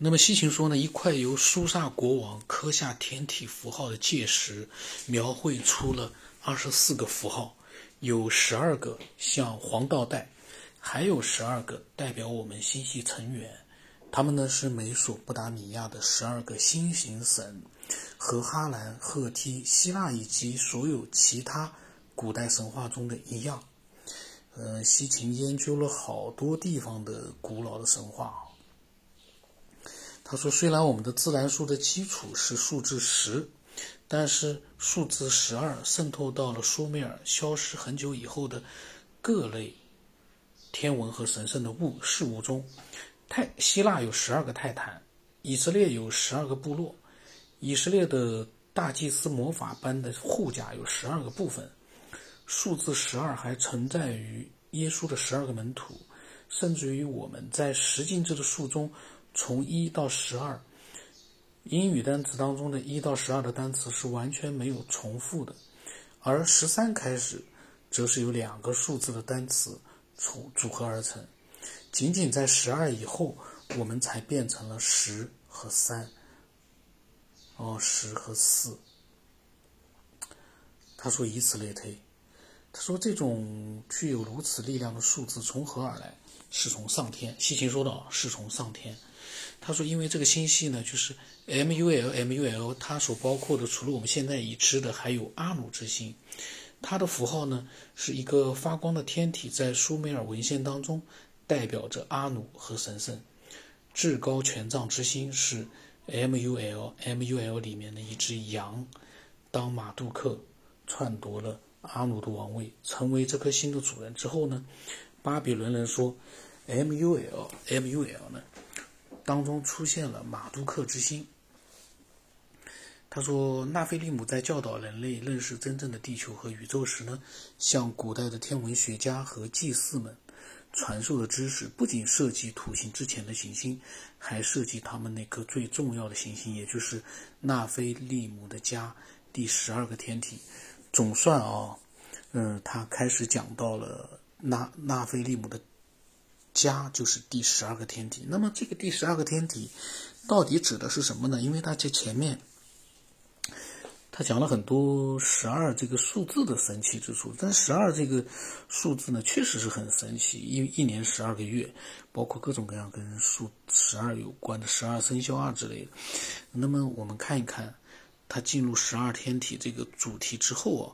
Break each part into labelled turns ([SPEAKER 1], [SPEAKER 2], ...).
[SPEAKER 1] 那么西秦说呢，一块由苏萨国王刻下天体符号的界石，描绘出了二十四个符号，有十二个像黄道带，还有十二个代表我们星系成员。他们呢是美索不达米亚的十二个星形神，和哈兰、赫梯、希腊以及所有其他古代神话中的一样。呃，西秦研究了好多地方的古老的神话。他说：“虽然我们的自然数的基础是数字十，但是数字十二渗透到了苏美尔消失很久以后的各类天文和神圣的物事物中。泰希腊有十二个泰坦，以色列有十二个部落，以色列的大祭司魔法般的护甲有十二个部分。数字十二还存在于耶稣的十二个门徒，甚至于我们在十进制的数中。”从一到十二，英语单词当中的一到十二的单词是完全没有重复的，而十三开始，则是由两个数字的单词组组合而成。仅仅在十二以后，我们才变成了十和三，哦，十和四。他说以此类推，他说这种具有如此力量的数字从何而来？是从上天。西秦说道：“是从上天。”他说：“因为这个星系呢，就是 M U L M U L，它所包括的，除了我们现在已知的，还有阿努之星。它的符号呢，是一个发光的天体，在苏美尔文献当中代表着阿努和神圣。至高权杖之星是 M U L M U L 里面的一只羊。当马杜克篡夺了阿努的王位，成为这颗星的主人之后呢，巴比伦人说 M U L M U L 呢。”当中出现了马杜克之星。他说，纳菲利姆在教导人类认识真正的地球和宇宙时呢，向古代的天文学家和祭祀们传授的知识，不仅涉及土星之前的行星，还涉及他们那颗最重要的行星，也就是纳菲利姆的家第十二个天体。总算啊，嗯，他开始讲到了纳纳菲利姆的。家就是第十二个天体，那么这个第十二个天体到底指的是什么呢？因为他在前面他讲了很多十二这个数字的神奇之处，但十二这个数字呢，确实是很神奇，因为一年十二个月，包括各种各样跟数十二有关的十二生肖啊之类的。那么我们看一看，他进入十二天体这个主题之后啊，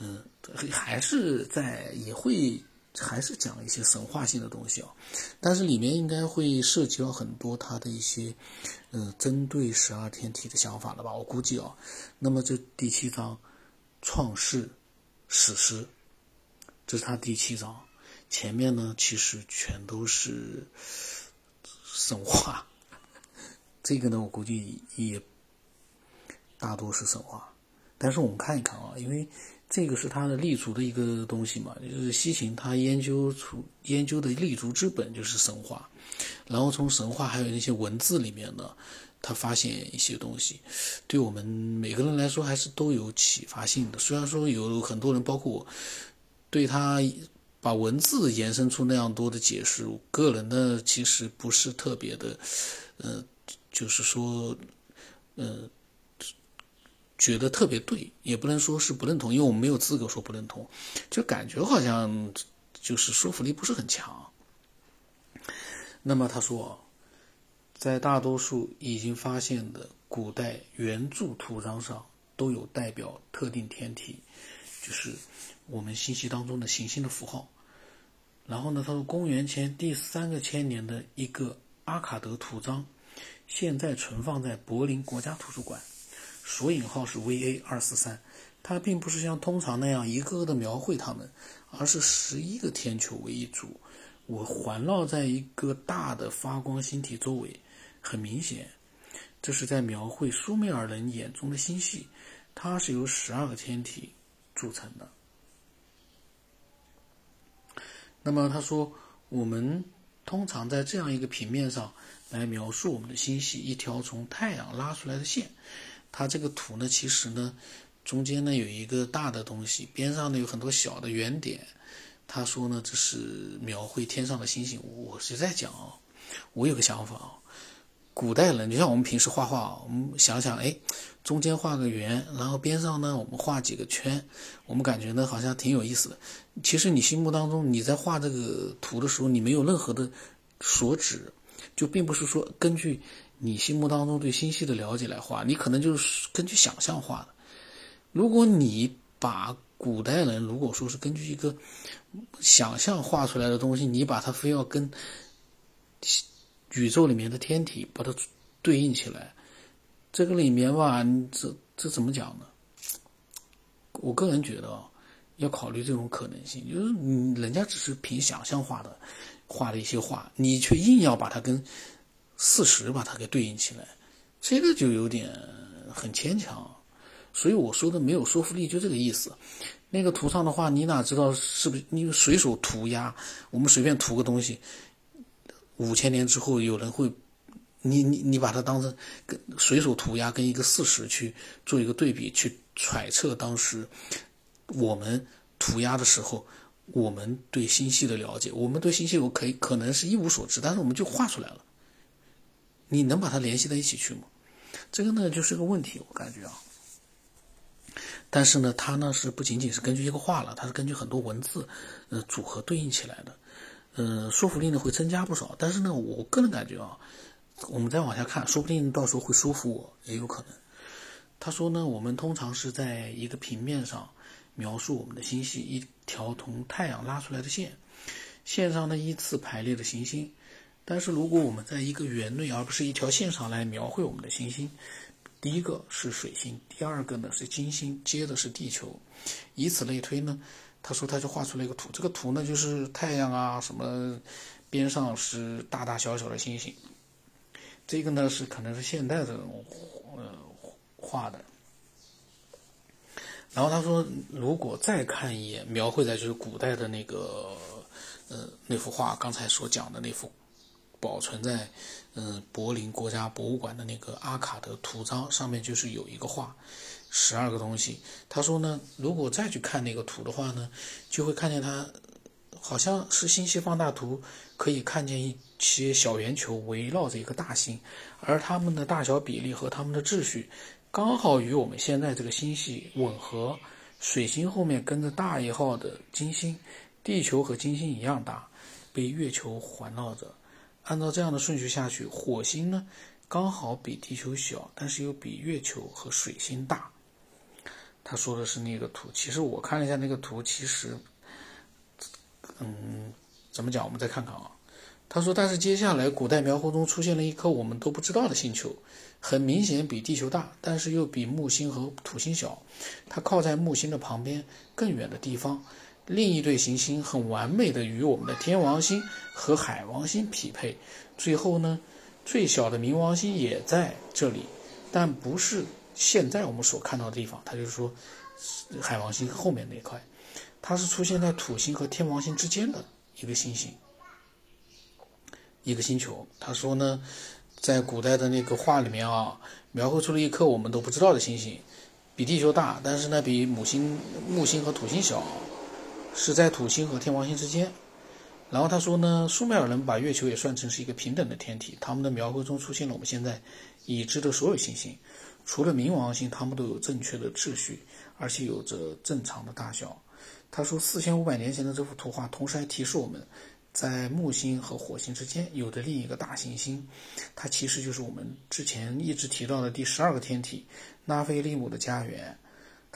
[SPEAKER 1] 嗯，还是在也会。还是讲一些神话性的东西啊，但是里面应该会涉及到很多他的一些，呃，针对十二天体的想法了吧？我估计啊，那么这第七章，创世史诗，这是他第七章，前面呢其实全都是神话，这个呢我估计也大多是神话，但是我们看一看啊，因为。这个是他的立足的一个东西嘛，就是西秦他研究出研究的立足之本就是神话，然后从神话还有那些文字里面呢，他发现一些东西，对我们每个人来说还是都有启发性的。虽然说有很多人，包括我，对他把文字延伸出那样多的解释，个人呢其实不是特别的，呃，就是说，呃。觉得特别对，也不能说是不认同，因为我们没有资格说不认同，就感觉好像就是说服力不是很强。那么他说，在大多数已经发现的古代原著图章上，都有代表特定天体，就是我们信息当中的行星的符号。然后呢，他说，公元前第三个千年的一个阿卡德图章，现在存放在柏林国家图书馆。索引号是 VA 二四三，它并不是像通常那样一个个的描绘它们，而是十一个天球为一组，我环绕在一个大的发光星体周围。很明显，这是在描绘苏美尔人眼中的星系，它是由十二个天体组成的。那么他说，我们通常在这样一个平面上来描述我们的星系，一条从太阳拉出来的线。它这个图呢，其实呢，中间呢有一个大的东西，边上呢有很多小的圆点。他说呢，这是描绘天上的星星。我是在讲啊，我有个想法啊，古代人，就像我们平时画画啊，我们想想，哎，中间画个圆，然后边上呢，我们画几个圈，我们感觉呢好像挺有意思的。其实你心目当中你在画这个图的时候，你没有任何的所指，就并不是说根据你心目当中对星系的了解来画，你可能就是根据想象画的。如果你把古代人如果说是根据一个想象画出来的东西，你把它非要跟宇宙里面的天体把它对应起来，这个里面吧，这这怎么讲呢？我个人觉得啊，要考虑这种可能性，就是你人家只是凭想象画的画的一些画，你却硬要把它跟事实把它给对应起来，这个就有点很牵强。所以我说的没有说服力，就这个意思。那个图上的话，你哪知道是不是你随手涂鸦？我们随便涂个东西，五千年之后有人会，你你你把它当成跟随手涂鸦，跟一个事实去做一个对比，去揣测当时我们涂鸦的时候，我们对星系的了解，我们对星系我可以可能是一无所知，但是我们就画出来了。你能把它联系在一起去吗？这个呢就是个问题，我感觉啊。但是呢，它呢是不仅仅是根据一个画了，它是根据很多文字，呃，组合对应起来的，呃，说服力呢会增加不少。但是呢，我个人感觉啊，我们再往下看，说不定到时候会说服我，也有可能。他说呢，我们通常是在一个平面上描述我们的星系，一条从太阳拉出来的线，线上呢依次排列的行星。但是如果我们在一个圆内，而不是一条线上来描绘我们的行星。第一个是水星，第二个呢是金星，接的是地球，以此类推呢。他说他就画出了一个图，这个图呢就是太阳啊什么，边上是大大小小的星星。这个呢是可能是现代的呃画的。然后他说，如果再看一眼描绘在就是古代的那个呃那幅画，刚才所讲的那幅。保存在嗯柏林国家博物馆的那个阿卡德图章上面，就是有一个画，十二个东西。他说呢，如果再去看那个图的话呢，就会看见它好像是星系放大图，可以看见一些小圆球围绕着一个大星，而它们的大小比例和它们的秩序刚好与我们现在这个星系吻合。水星后面跟着大一号的金星，地球和金星一样大，被月球环绕着。按照这样的顺序下去，火星呢刚好比地球小，但是又比月球和水星大。他说的是那个图，其实我看了一下那个图，其实，嗯，怎么讲？我们再看看啊。他说，但是接下来古代描绘中出现了一颗我们都不知道的星球，很明显比地球大，但是又比木星和土星小。它靠在木星的旁边更远的地方。另一对行星很完美的与我们的天王星和海王星匹配。最后呢，最小的冥王星也在这里，但不是现在我们所看到的地方。他就是说，海王星后面那块，它是出现在土星和天王星之间的一个星星，一个星球。他说呢，在古代的那个画里面啊，描绘出了一颗我们都不知道的星星，比地球大，但是呢，比母星、木星和土星小。是在土星和天王星之间，然后他说呢，苏美尔人把月球也算成是一个平等的天体，他们的描绘中出现了我们现在已知的所有行星，除了冥王星，他们都有正确的秩序，而且有着正常的大小。他说，四千五百年前的这幅图画，同时还提示我们，在木星和火星之间有着另一个大行星，它其实就是我们之前一直提到的第十二个天体——拉菲利姆的家园。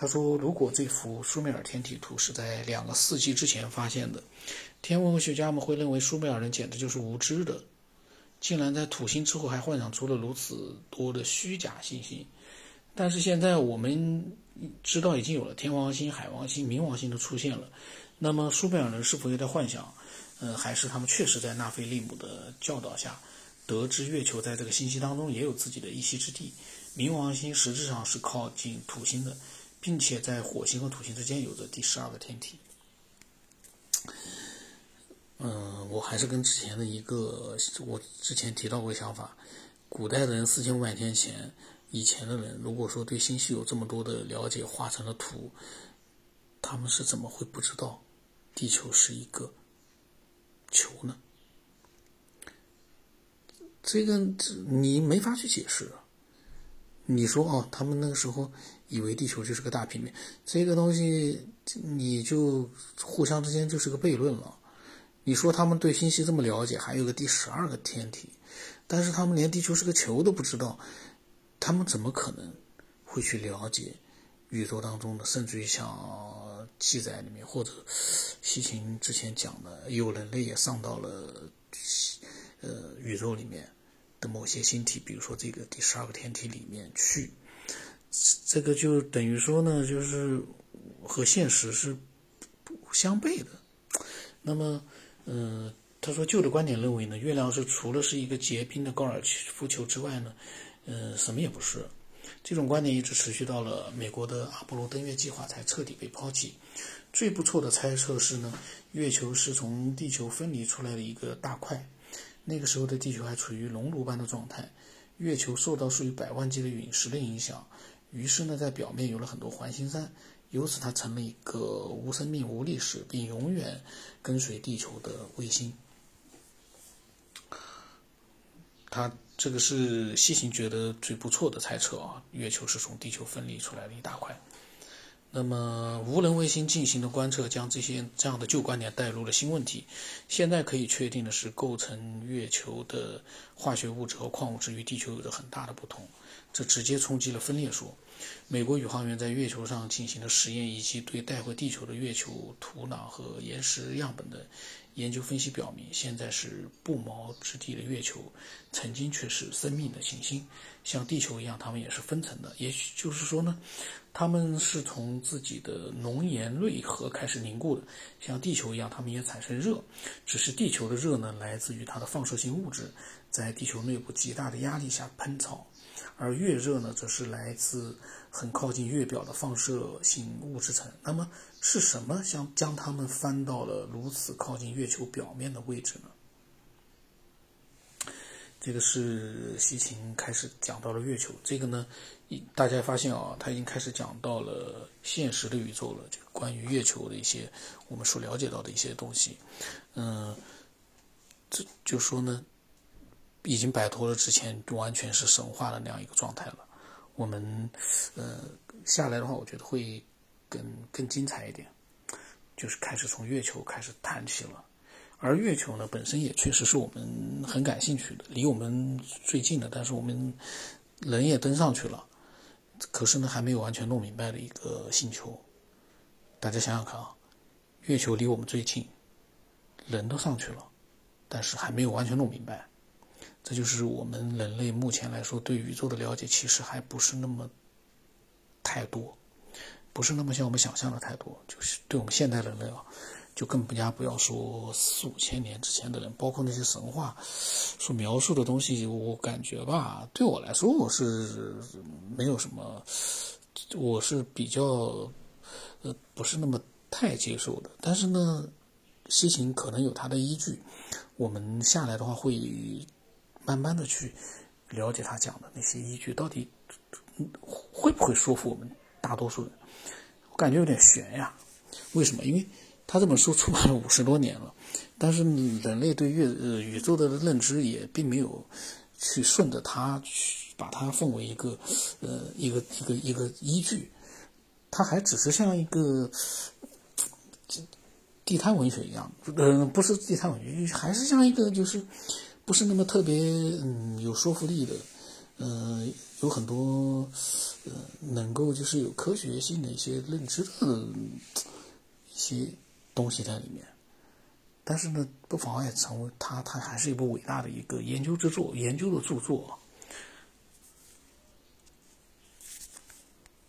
[SPEAKER 1] 他说：“如果这幅苏美尔天体图是在两个世纪之前发现的，天文学家们会认为苏美尔人简直就是无知的，竟然在土星之后还幻想出了如此多的虚假信息。但是现在我们知道已经有了天王星、海王星、冥王星的出现了，那么苏美尔人是否也在幻想？嗯，还是他们确实在纳菲利姆的教导下，得知月球在这个星系当中也有自己的一席之地？冥王星实质上是靠近土星的。”并且在火星和土星之间有着第十二个天体。嗯，我还是跟之前的一个我之前提到过想法：古代的人四千五百年前以前的人，如果说对星系有这么多的了解，画成了图，他们是怎么会不知道地球是一个球呢？这个你没法去解释。你说哦，他们那个时候以为地球就是个大平面，这个东西你就互相之间就是个悖论了。你说他们对星系这么了解，还有个第十二个天体，但是他们连地球是个球都不知道，他们怎么可能会去了解宇宙当中的，甚至于像记载里面或者西秦之前讲的，有人类也上到了呃宇宙里面。的某些星体，比如说这个第十二个天体里面去，这个就等于说呢，就是和现实是不相悖的。那么，嗯，他说旧的观点认为呢，月亮是除了是一个结冰的高尔夫球之外呢，嗯，什么也不是。这种观点一直持续到了美国的阿波罗登月计划才彻底被抛弃。最不错的猜测是呢，月球是从地球分离出来的一个大块。那个时候的地球还处于熔炉般的状态，月球受到数以百万计的陨石的影响，于是呢，在表面有了很多环形山，由此它成了一个无生命、无历史，并永远跟随地球的卫星。他这个是西行觉得最不错的猜测啊，月球是从地球分离出来的一大块。那么，无人卫星进行的观测，将这些这样的旧观点带入了新问题。现在可以确定的是，构成月球的化学物质和矿物质与地球有着很大的不同，这直接冲击了分裂说。美国宇航员在月球上进行的实验，以及对带回地球的月球土壤和岩石样本的研究分析表明，现在是不毛之地的月球，曾经却是生命的行星，像地球一样，它们也是分层的。也许就是说呢。它们是从自己的熔岩内核开始凝固的，像地球一样，它们也产生热，只是地球的热呢来自于它的放射性物质在地球内部极大的压力下喷潮，而月热呢则是来自很靠近月表的放射性物质层。那么是什么将将它们翻到了如此靠近月球表面的位置呢？这个是西秦开始讲到了月球，这个呢，大家发现啊，他已经开始讲到了现实的宇宙了，就关于月球的一些我们所了解到的一些东西，嗯，这就说呢，已经摆脱了之前完全是神话的那样一个状态了。我们呃下来的话，我觉得会更更精彩一点，就是开始从月球开始谈起了。而月球呢，本身也确实是我们很感兴趣的，离我们最近的，但是我们人也登上去了，可是呢，还没有完全弄明白的一个星球。大家想想看啊，月球离我们最近，人都上去了，但是还没有完全弄明白。这就是我们人类目前来说对宇宙的了解，其实还不是那么太多，不是那么像我们想象的太多。就是对我们现代人类啊。就更加不要说四五千年之前的人，包括那些神话所描述的东西，我感觉吧，对我来说我是没有什么，我是比较呃不是那么太接受的。但是呢，西秦可能有它的依据，我们下来的话会慢慢的去了解他讲的那些依据到底会不会说服我们大多数人。我感觉有点悬呀，为什么？因为。他这本书出版了五十多年了，但是人类对月宇宙的认知也并没有去顺着它去把它奉为一个呃一个一个一个依据，它还只是像一个地摊文学一样，嗯，不是地摊文学，还是像一个就是不是那么特别嗯有说服力的，嗯，有很多呃能够就是有科学性的一些认知的一些。东西在里面，但是呢，不妨碍成为他，他还是一部伟大的一个研究之作，研究的著作。